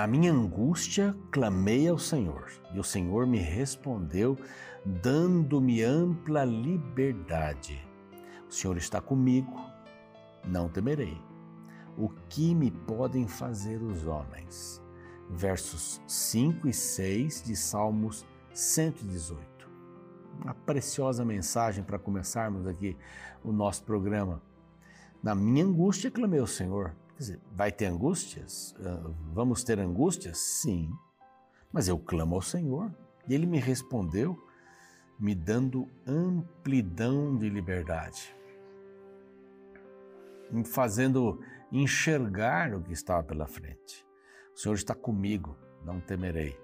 Na minha angústia, clamei ao Senhor, e o Senhor me respondeu, dando-me ampla liberdade. O Senhor está comigo, não temerei. O que me podem fazer os homens? Versos 5 e 6 de Salmos 118. Uma preciosa mensagem para começarmos aqui o nosso programa. Na minha angústia, clamei ao Senhor Quer dizer, vai ter angústias? Ah, vamos ter angústias? Sim. Mas eu clamo ao Senhor e Ele me respondeu, me dando amplidão de liberdade, me fazendo enxergar o que estava pela frente. O Senhor está comigo, não temerei.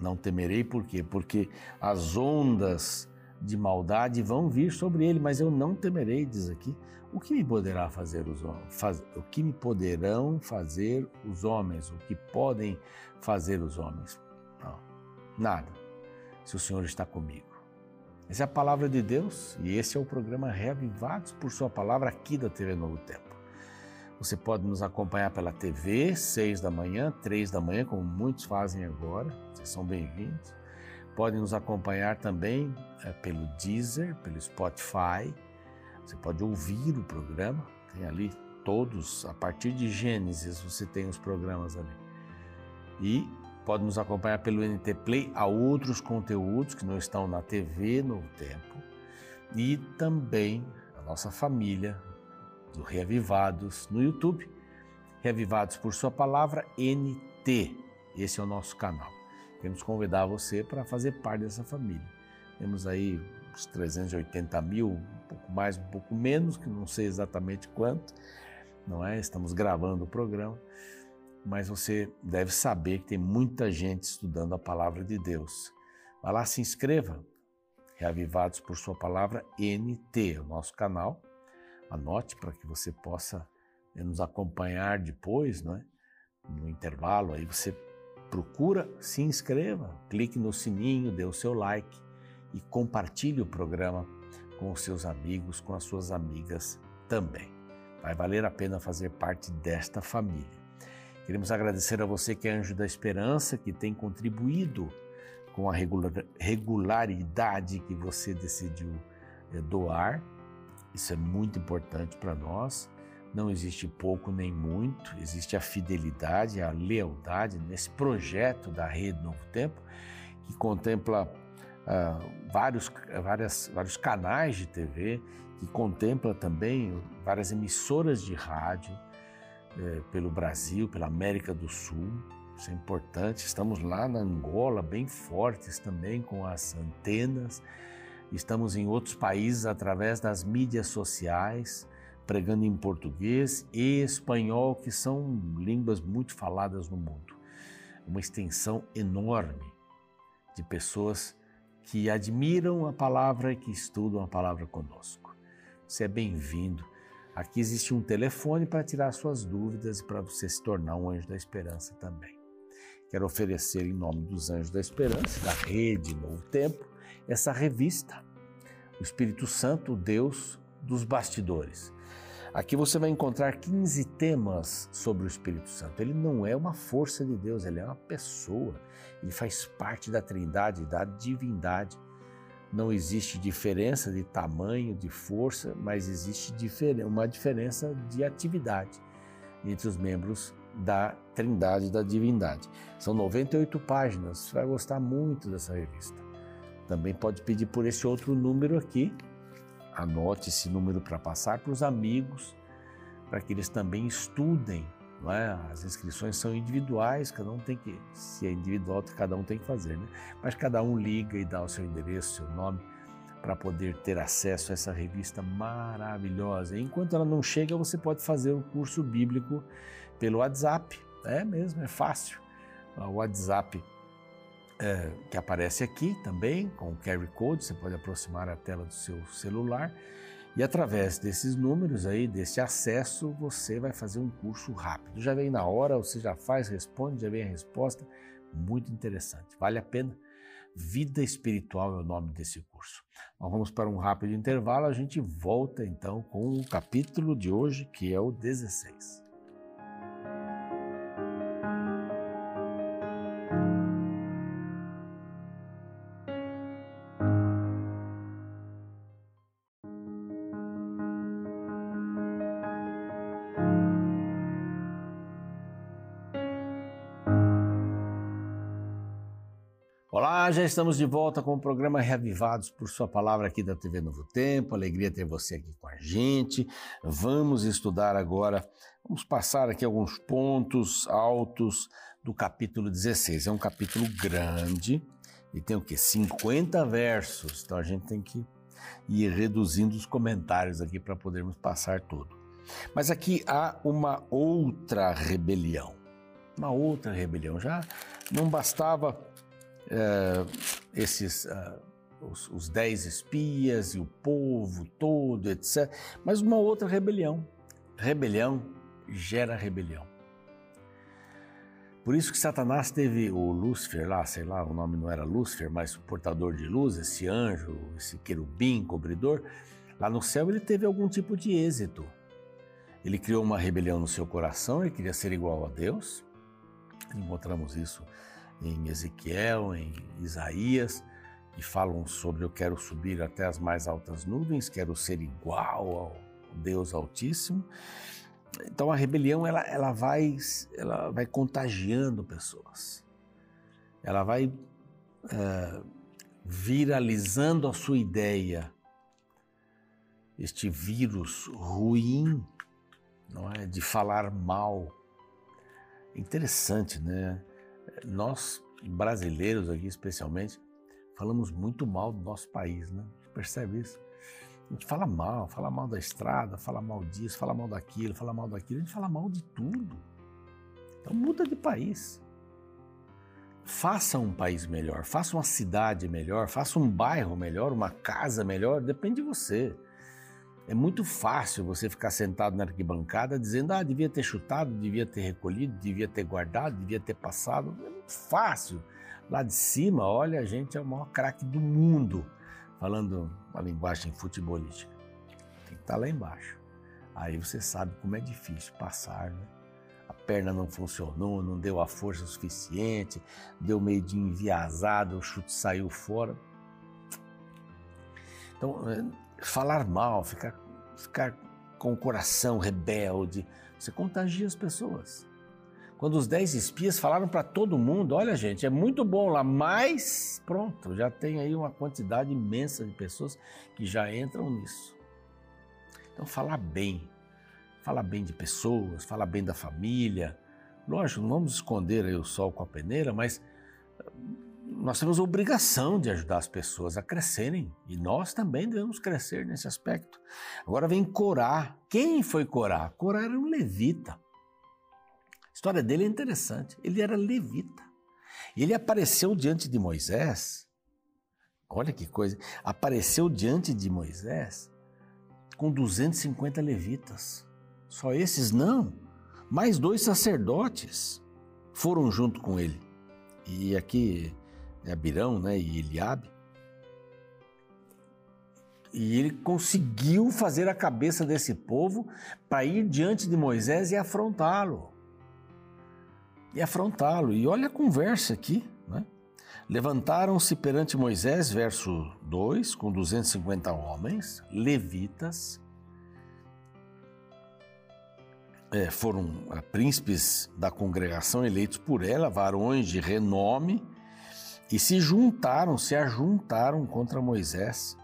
Não temerei por quê? Porque as ondas de maldade vão vir sobre ele, mas eu não temerei, diz aqui. O que me poderá fazer os? Faz, o que me poderão fazer os homens? O que podem fazer os homens? Não, nada. Se o Senhor está comigo. Essa é a palavra de Deus e esse é o programa Reavivados por Sua Palavra aqui da TV Novo Tempo. Você pode nos acompanhar pela TV, seis da manhã, três da manhã, como muitos fazem agora. Vocês são bem-vindos Podem nos acompanhar também é, pelo Deezer, pelo Spotify. Você pode ouvir o programa, tem ali todos, a partir de Gênesis você tem os programas ali. E pode nos acompanhar pelo NT Play a outros conteúdos que não estão na TV no tempo. E também a nossa família do Reavivados no YouTube. Reavivados por Sua Palavra NT. Esse é o nosso canal. Queremos convidar você para fazer parte dessa família. Temos aí uns 380 mil, pouco mais, um pouco menos, que não sei exatamente quanto, não é? Estamos gravando o programa, mas você deve saber que tem muita gente estudando a palavra de Deus. Vá lá, se inscreva, Reavivados por Sua Palavra NT, o nosso canal. Anote para que você possa eh, nos acompanhar depois, não é? No intervalo, aí você procura, se inscreva, clique no sininho, dê o seu like e compartilhe o programa com os seus amigos, com as suas amigas também. Vai valer a pena fazer parte desta família. Queremos agradecer a você que é Anjo da Esperança, que tem contribuído com a regularidade que você decidiu eh, doar. Isso é muito importante para nós. Não existe pouco nem muito, existe a fidelidade, a lealdade nesse projeto da Rede Novo Tempo, que contempla uh, vários, várias, vários canais de TV, que contempla também várias emissoras de rádio eh, pelo Brasil, pela América do Sul. Isso é importante. Estamos lá na Angola, bem fortes também com as antenas. Estamos em outros países através das mídias sociais pregando em português e espanhol, que são línguas muito faladas no mundo. Uma extensão enorme de pessoas que admiram a palavra e que estudam a palavra conosco. Você é bem-vindo. Aqui existe um telefone para tirar suas dúvidas e para você se tornar um anjo da esperança também. Quero oferecer em nome dos Anjos da Esperança, da Rede Novo Tempo, essa revista, o Espírito Santo, Deus dos bastidores. Aqui você vai encontrar 15 temas sobre o Espírito Santo. Ele não é uma força de Deus, ele é uma pessoa. Ele faz parte da Trindade, da divindade. Não existe diferença de tamanho, de força, mas existe uma diferença de atividade entre os membros da Trindade, da divindade. São 98 páginas, você vai gostar muito dessa revista. Também pode pedir por esse outro número aqui, anote esse número para passar para os amigos, para que eles também estudem. Não é? As inscrições são individuais, cada um tem que, se é individual, cada um tem que fazer, né? mas cada um liga e dá o seu endereço, seu nome, para poder ter acesso a essa revista maravilhosa. Enquanto ela não chega, você pode fazer o curso bíblico pelo WhatsApp. É mesmo, é fácil. O WhatsApp é, que aparece aqui também, com o QR Code, você pode aproximar a tela do seu celular e através desses números aí, desse acesso, você vai fazer um curso rápido. Já vem na hora, você já faz, responde, já vem a resposta. Muito interessante, vale a pena. Vida Espiritual é o nome desse curso. Nós vamos para um rápido intervalo, a gente volta então com o capítulo de hoje, que é o 16. Estamos de volta com o programa Reavivados por Sua Palavra aqui da TV Novo Tempo. Alegria ter você aqui com a gente. Vamos estudar agora, vamos passar aqui alguns pontos altos do capítulo 16. É um capítulo grande e tem o quê? 50 versos. Então a gente tem que ir reduzindo os comentários aqui para podermos passar tudo. Mas aqui há uma outra rebelião. Uma outra rebelião. Já não bastava é, esses uh, os, os dez espias e o povo todo, etc. Mas uma outra rebelião. Rebelião gera rebelião. Por isso que Satanás teve o Lúcifer lá, sei lá, o nome não era Lúcifer, mas o portador de luz, esse anjo, esse querubim cobridor, lá no céu ele teve algum tipo de êxito. Ele criou uma rebelião no seu coração, ele queria ser igual a Deus. Encontramos isso em Ezequiel, em Isaías, que falam sobre eu quero subir até as mais altas nuvens, quero ser igual ao Deus Altíssimo. Então a rebelião ela, ela, vai, ela vai contagiando pessoas, ela vai é, viralizando a sua ideia. Este vírus ruim, não é, de falar mal. Interessante, né? Nós brasileiros aqui especialmente falamos muito mal do nosso país, né? Percebe isso? A gente fala mal, fala mal da estrada, fala mal disso, fala mal daquilo, fala mal daquilo, a gente fala mal de tudo. Então muda de país. Faça um país melhor, faça uma cidade melhor, faça um bairro melhor, uma casa melhor, depende de você. É muito fácil você ficar sentado na arquibancada dizendo, ah, devia ter chutado, devia ter recolhido, devia ter guardado, devia ter passado. Fácil. Lá de cima, olha, a gente é o maior craque do mundo, falando uma linguagem futebolística. Tem que estar lá embaixo. Aí você sabe como é difícil passar, né? A perna não funcionou, não deu a força suficiente, deu meio de enviasado, o chute saiu fora. Então, é, falar mal, ficar, ficar com o coração rebelde, você contagia as pessoas. Quando os dez espias falaram para todo mundo: olha, gente, é muito bom lá, mas pronto, já tem aí uma quantidade imensa de pessoas que já entram nisso. Então, falar bem, falar bem de pessoas, falar bem da família. Lógico, não vamos esconder aí o sol com a peneira, mas nós temos a obrigação de ajudar as pessoas a crescerem e nós também devemos crescer nesse aspecto. Agora vem Corá. Quem foi Corá? Corá era um levita. História dele é interessante. Ele era levita. Ele apareceu diante de Moisés. Olha que coisa. Apareceu diante de Moisés com 250 levitas. Só esses não. Mais dois sacerdotes foram junto com ele. E aqui né, Abirão né, e Eliabe. E ele conseguiu fazer a cabeça desse povo para ir diante de Moisés e afrontá-lo. E afrontá-lo. E olha a conversa aqui. Né? Levantaram-se perante Moisés, verso 2, com 250 homens, levitas, é, foram é, príncipes da congregação eleitos por ela, varões de renome, e se juntaram, se ajuntaram contra Moisés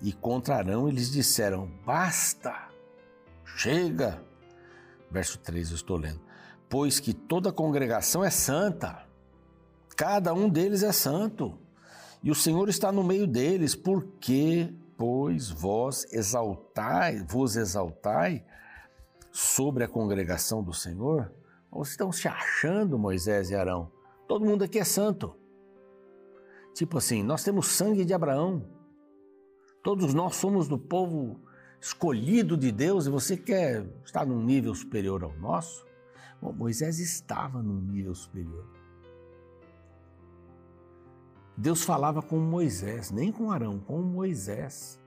e contra Arão, eles disseram: Basta, chega. Verso 3, eu estou lendo. Pois que toda congregação é santa, cada um deles é santo, e o Senhor está no meio deles, porque, pois, vós exaltai, vos exaltai sobre a congregação do Senhor? Vocês estão se achando, Moisés e Arão? Todo mundo aqui é santo. Tipo assim, nós temos sangue de Abraão. Todos nós somos do povo escolhido de Deus e você quer estar num nível superior ao nosso? Bom, Moisés estava num nível superior. Deus falava com Moisés, nem com Arão, com Moisés.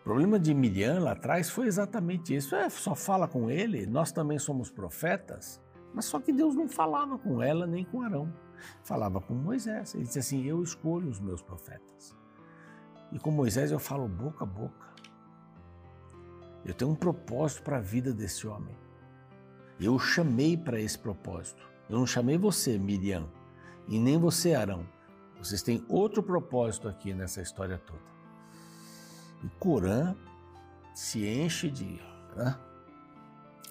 O problema de Miriam lá atrás foi exatamente isso. É, só fala com ele, nós também somos profetas, mas só que Deus não falava com ela nem com Arão falava com Moisés. Ele disse assim: Eu escolho os meus profetas. E com Moisés eu falo boca a boca. Eu tenho um propósito para a vida desse homem. Eu o chamei para esse propósito. Eu não chamei você, Miriam, e nem você, Arão. Vocês têm outro propósito aqui nessa história toda. E Corã se enche de né,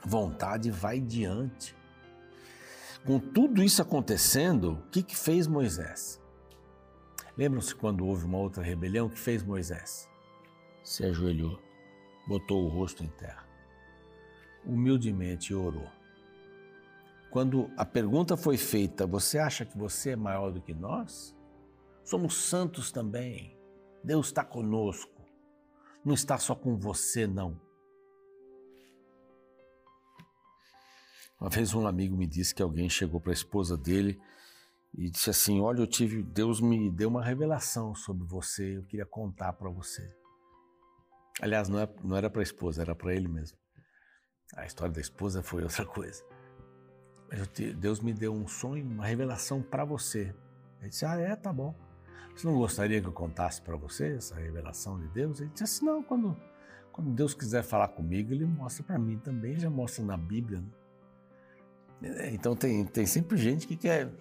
vontade vai diante. Com tudo isso acontecendo, o que, que fez Moisés? Lembram-se quando houve uma outra rebelião? O que fez Moisés? Se ajoelhou, botou o rosto em terra, humildemente orou. Quando a pergunta foi feita, você acha que você é maior do que nós? Somos santos também. Deus está conosco. Não está só com você, não. Uma vez um amigo me disse que alguém chegou para a esposa dele e disse assim: Olha, eu tive, Deus me deu uma revelação sobre você, eu queria contar para você. Aliás, não, é, era para a esposa, era para ele mesmo. A história da esposa foi outra coisa. Deus me deu um sonho, uma revelação para você. Ele disse: Ah, é, tá bom. Você não gostaria que eu contasse para você essa revelação de Deus? Ele disse assim: Não, quando, quando Deus quiser falar comigo, ele mostra para mim também, já mostra na Bíblia. Né? Então tem, tem sempre gente que quer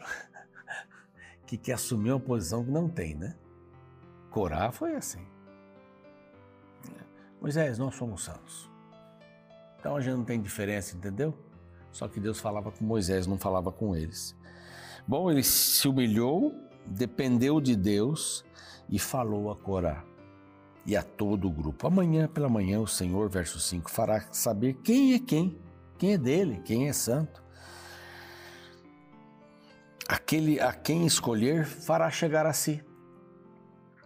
que quer assumir uma posição que não tem, né? Corá foi assim. Moisés, nós somos santos. Então a gente não tem diferença, entendeu? Só que Deus falava com Moisés, não falava com eles. Bom, ele se humilhou, dependeu de Deus e falou a Corá e a todo o grupo. Amanhã pela manhã o Senhor, verso 5, fará saber quem é quem, quem é dele, quem é santo aquele a quem escolher fará chegar a si.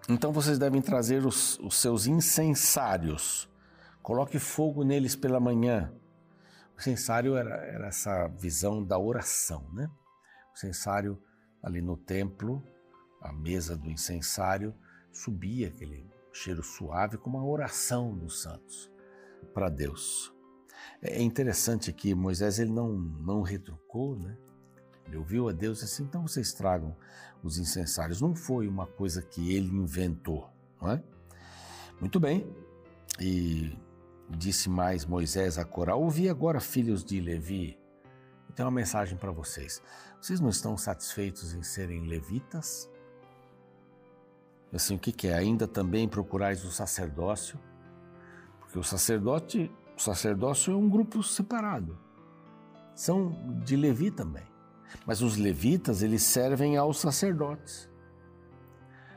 Então vocês devem trazer os, os seus incensários. Coloque fogo neles pela manhã. O incensário era, era essa visão da oração, né? O incensário ali no templo, a mesa do incensário, subia aquele cheiro suave com uma oração dos santos para Deus. É interessante que Moisés ele não, não retrucou, né? Ele ouviu a Deus disse, então vocês tragam os incensários. Não foi uma coisa que ele inventou, não é? Muito bem. E disse mais Moisés a Corá, ouvi agora, filhos de Levi, eu tenho uma mensagem para vocês. Vocês não estão satisfeitos em serem levitas? Assim, o que, que é? Ainda também procurais o sacerdócio? Porque o sacerdote, o sacerdócio é um grupo separado. São de Levi também. Mas os levitas, eles servem aos sacerdotes.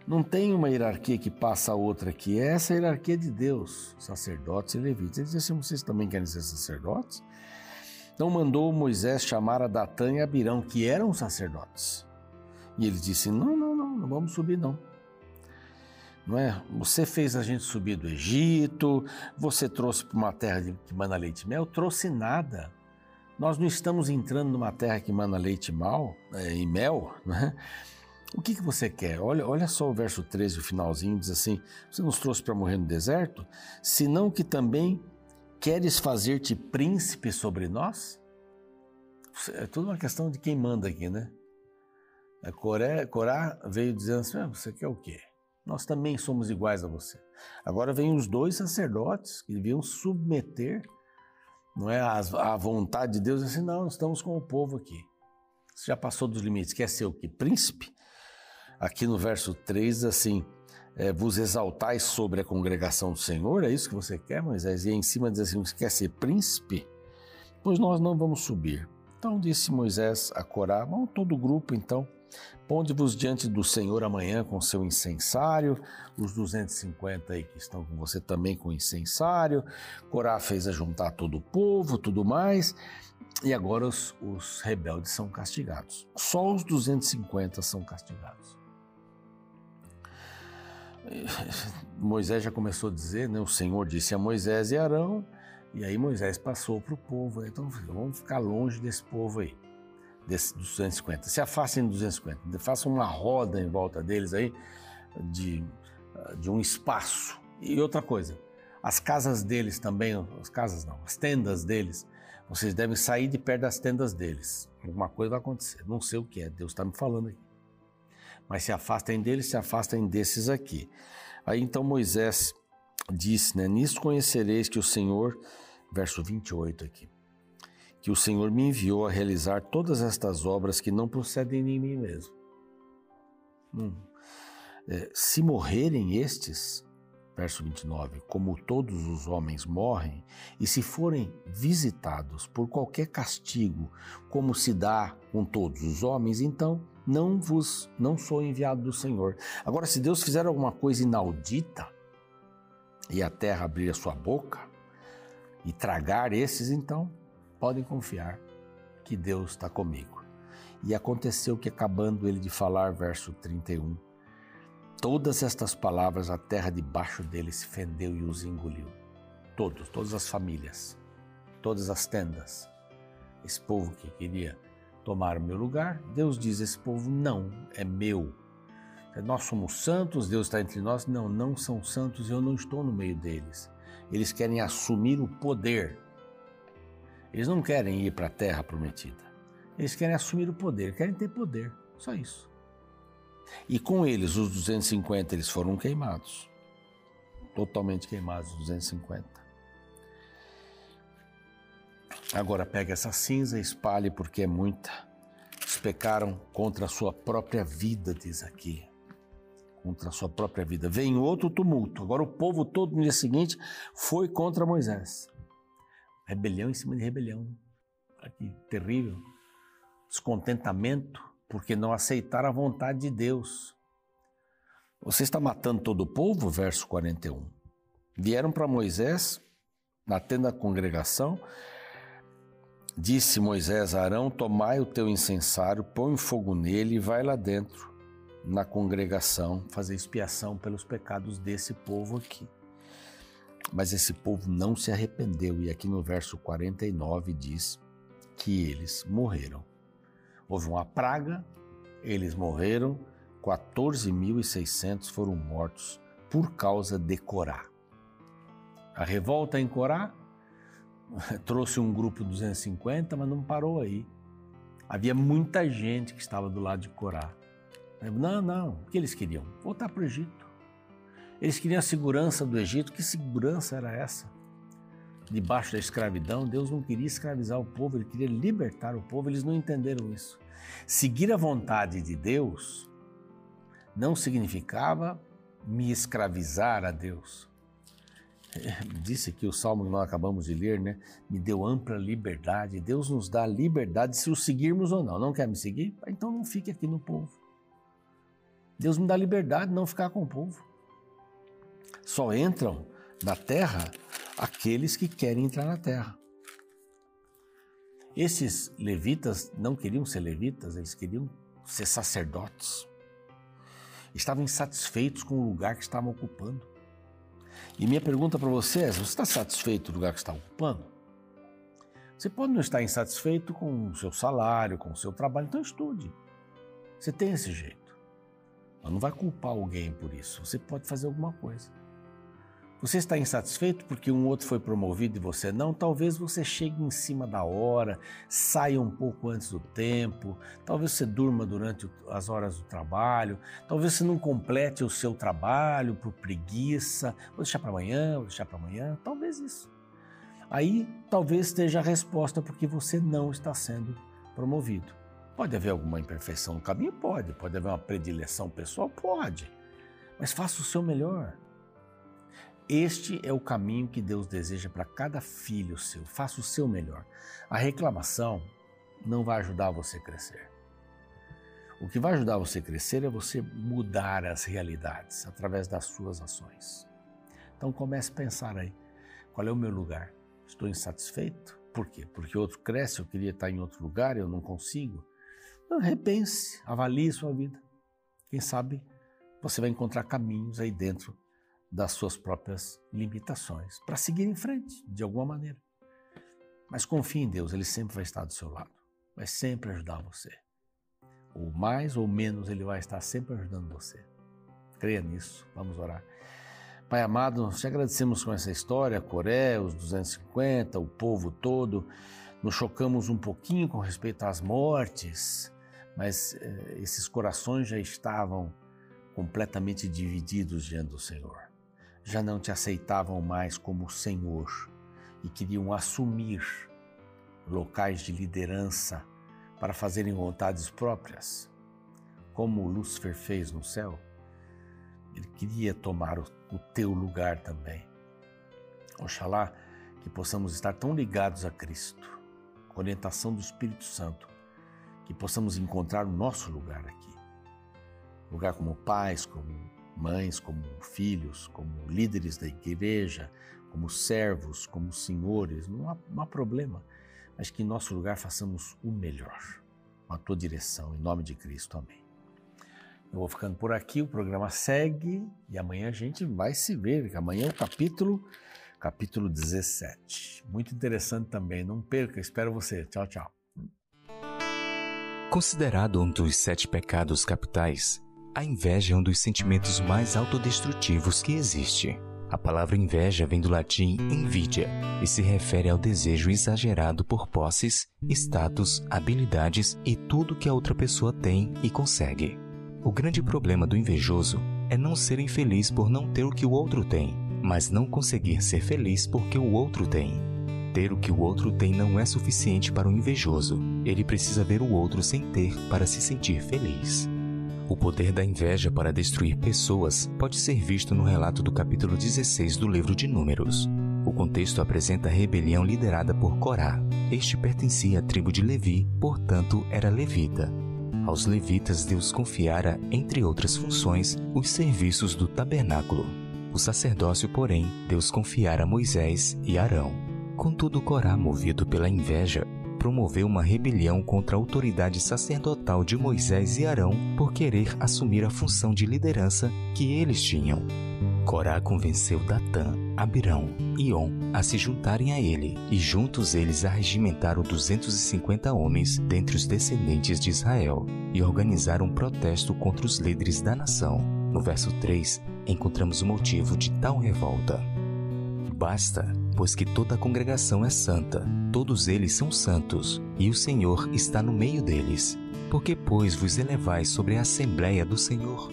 Não tem uma hierarquia que passa a outra aqui, é essa hierarquia de Deus, sacerdotes e levitas. Ele diz assim: vocês também querem ser sacerdotes? Então mandou Moisés chamar a Datã e Abirão, que eram sacerdotes. E ele disse: Não, não, não, não vamos subir, não. Não é? Você fez a gente subir do Egito, você trouxe para uma terra que mana leite e mel, trouxe nada. Nós não estamos entrando numa terra que mana leite mal, é, e mel, né? O que, que você quer? Olha, olha só o verso 13, o finalzinho, diz assim: Você nos trouxe para morrer no deserto? Senão que também queres fazer-te príncipe sobre nós? É tudo uma questão de quem manda aqui, né? A Coré, Corá veio dizendo assim: ah, Você quer o quê? Nós também somos iguais a você. Agora vem os dois sacerdotes que deviam submeter não é a, vontade de Deus, assim, não, estamos com o povo aqui. Você já passou dos limites, quer ser o que? Príncipe? Aqui no verso 3, assim, é, vos exaltais sobre a congregação do Senhor, é isso que você quer, Moisés? E em cima diz assim, você quer ser príncipe? Pois nós não vamos subir. Então disse Moisés a Corá, vamos todo o grupo então, Ponde-vos diante do Senhor amanhã com seu incensário, os 250 aí que estão com você também com incensário. Corá fez a juntar todo o povo, tudo mais. E agora os, os rebeldes são castigados. Só os 250 são castigados. Moisés já começou a dizer, né? O Senhor disse a Moisés e Arão, e aí Moisés passou para o povo. Então vamos ficar longe desse povo aí desses 250. Se afastem dos 250, façam uma roda em volta deles aí de, de um espaço. E outra coisa, as casas deles também, as casas não, as tendas deles, vocês devem sair de perto das tendas deles. Alguma coisa vai acontecer, não sei o que é, Deus está me falando aqui. Mas se afastem deles, se afastem desses aqui. Aí então Moisés disse, né, nisso conhecereis que o Senhor, verso 28 aqui, que o Senhor me enviou a realizar todas estas obras que não procedem de mim mesmo. Hum. é, se morrerem estes, verso 29, como todos os homens morrem, e se forem visitados por qualquer castigo, como se dá com todos os homens, então não vos não sou enviado do Senhor. Agora, se Deus fizer alguma coisa inaudita e a terra abrir a sua boca e tragar esses, então podem confiar que Deus está comigo. E aconteceu que, acabando ele de falar, verso 31, Todas estas palavras, a terra debaixo dele se fendeu e os engoliu. Todos, todas as famílias, todas as tendas. Esse povo que queria tomar o meu lugar, Deus diz: esse povo não é meu. Nós somos santos, Deus está entre nós. Não, não são santos, eu não estou no meio deles. Eles querem assumir o poder. Eles não querem ir para a terra prometida. Eles querem assumir o poder, querem ter poder. Só isso. E com eles, os 250, eles foram queimados. Totalmente queimados, os 250. Agora pega essa cinza e espalhe, porque é muita. Eles pecaram contra a sua própria vida, diz aqui. Contra a sua própria vida. Vem outro tumulto. Agora o povo todo no dia seguinte foi contra Moisés. Rebelião em cima de rebelião. Aqui, terrível. Descontentamento porque não aceitaram a vontade de Deus. Você está matando todo o povo? Verso 41. Vieram para Moisés, na tenda da congregação, disse Moisés a Arão: Tomai o teu incensário, põe fogo nele e vai lá dentro, na congregação, fazer expiação pelos pecados desse povo aqui. Mas esse povo não se arrependeu, e aqui no verso 49 diz que eles morreram. Houve uma praga, eles morreram, 14.600 foram mortos por causa de Corá. A revolta em Corá trouxe um grupo de 250, mas não parou aí. Havia muita gente que estava do lado de Corá. Não, não, o que eles queriam? Voltar para o Egito. Eles queriam a segurança do Egito. Que segurança era essa? Debaixo da escravidão, Deus não queria escravizar o povo, ele queria libertar o povo, eles não entenderam isso. Seguir a vontade de Deus não significava me escravizar a Deus. Disse que o salmo que nós acabamos de ler, né? Me deu ampla liberdade. Deus nos dá liberdade se o seguirmos ou não. Não quer me seguir? Então não fique aqui no povo. Deus me dá liberdade de não ficar com o povo. Só entram na terra aqueles que querem entrar na terra. Esses levitas não queriam ser levitas, eles queriam ser sacerdotes. Estavam insatisfeitos com o lugar que estavam ocupando. E minha pergunta para você é: você está satisfeito do lugar que está ocupando? Você pode não estar insatisfeito com o seu salário, com o seu trabalho, então estude. Você tem esse jeito. Mas não vai culpar alguém por isso. Você pode fazer alguma coisa. Você está insatisfeito porque um outro foi promovido e você não? Talvez você chegue em cima da hora, saia um pouco antes do tempo, talvez você durma durante as horas do trabalho, talvez você não complete o seu trabalho por preguiça, vou deixar para amanhã, vou deixar para amanhã, talvez isso. Aí talvez esteja a resposta porque você não está sendo promovido. Pode haver alguma imperfeição no caminho? Pode. Pode haver uma predileção pessoal? Pode. Mas faça o seu melhor. Este é o caminho que Deus deseja para cada filho seu. Faça o seu melhor. A reclamação não vai ajudar você a crescer. O que vai ajudar você a crescer é você mudar as realidades através das suas ações. Então comece a pensar aí, qual é o meu lugar? Estou insatisfeito? Por quê? Porque outro cresce, eu queria estar em outro lugar, eu não consigo. Então, repense, avalie sua vida. Quem sabe você vai encontrar caminhos aí dentro das suas próprias limitações, para seguir em frente, de alguma maneira. Mas confie em Deus, Ele sempre vai estar do seu lado, vai sempre ajudar você. Ou mais ou menos, Ele vai estar sempre ajudando você. Creia nisso, vamos orar. Pai amado, nós te agradecemos com essa história, a Coreia, os 250, o povo todo. Nos chocamos um pouquinho com respeito às mortes, mas eh, esses corações já estavam completamente divididos diante do Senhor já não te aceitavam mais como Senhor e queriam assumir locais de liderança para fazerem vontades próprias, como Lúcifer fez no céu. ele queria tomar o, o teu lugar também. Oxalá que possamos estar tão ligados a Cristo, orientação do Espírito Santo, que possamos encontrar o nosso lugar aqui. Lugar como pais, como mães, como filhos, como líderes da igreja, como servos, como senhores, não há, não há problema, mas que em nosso lugar façamos o melhor, com a tua direção, em nome de Cristo. Amém. Eu vou ficando por aqui, o programa segue e amanhã a gente vai se ver, amanhã é o capítulo, capítulo 17. Muito interessante também, não perca, espero você. Tchau, tchau. Considerado um dos sete pecados capitais, a inveja é um dos sentimentos mais autodestrutivos que existe. A palavra inveja vem do latim invidia e se refere ao desejo exagerado por posses, status, habilidades e tudo que a outra pessoa tem e consegue. O grande problema do invejoso é não ser infeliz por não ter o que o outro tem, mas não conseguir ser feliz porque o outro tem. Ter o que o outro tem não é suficiente para o invejoso. Ele precisa ver o outro sem ter para se sentir feliz. O poder da inveja para destruir pessoas pode ser visto no relato do capítulo 16 do livro de Números. O contexto apresenta a rebelião liderada por Corá. Este pertencia à tribo de Levi, portanto era levita. Aos levitas Deus confiara, entre outras funções, os serviços do tabernáculo. O sacerdócio, porém, Deus confiara a Moisés e Arão. Contudo, Corá, movido pela inveja, promoveu uma rebelião contra a autoridade sacerdotal de Moisés e Arão por querer assumir a função de liderança que eles tinham. Corá convenceu Datã, Abirão e On a se juntarem a ele, e juntos eles arregimentaram 250 homens dentre os descendentes de Israel e organizaram um protesto contra os líderes da nação. No verso 3, encontramos o motivo de tal revolta. Basta, pois que toda a congregação é santa, todos eles são santos, e o Senhor está no meio deles. Porque, pois, vos elevais sobre a Assembleia do Senhor?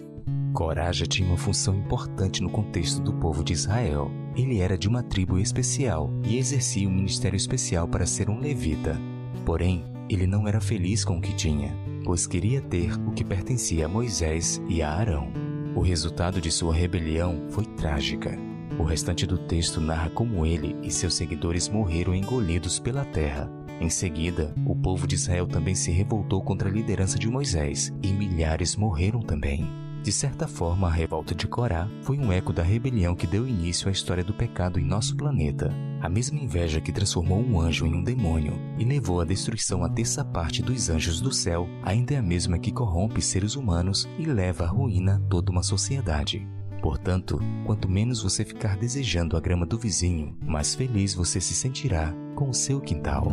Coragem tinha uma função importante no contexto do povo de Israel. Ele era de uma tribo especial e exercia um ministério especial para ser um levita. Porém, ele não era feliz com o que tinha, pois queria ter o que pertencia a Moisés e a Arão. O resultado de sua rebelião foi trágica. O restante do texto narra como ele e seus seguidores morreram engolidos pela terra. Em seguida, o povo de Israel também se revoltou contra a liderança de Moisés e milhares morreram também. De certa forma, a revolta de Corá foi um eco da rebelião que deu início à história do pecado em nosso planeta. A mesma inveja que transformou um anjo em um demônio e levou à destruição a terça parte dos anjos do céu ainda é a mesma que corrompe seres humanos e leva à ruína toda uma sociedade. Portanto, quanto menos você ficar desejando a grama do vizinho, mais feliz você se sentirá com o seu quintal.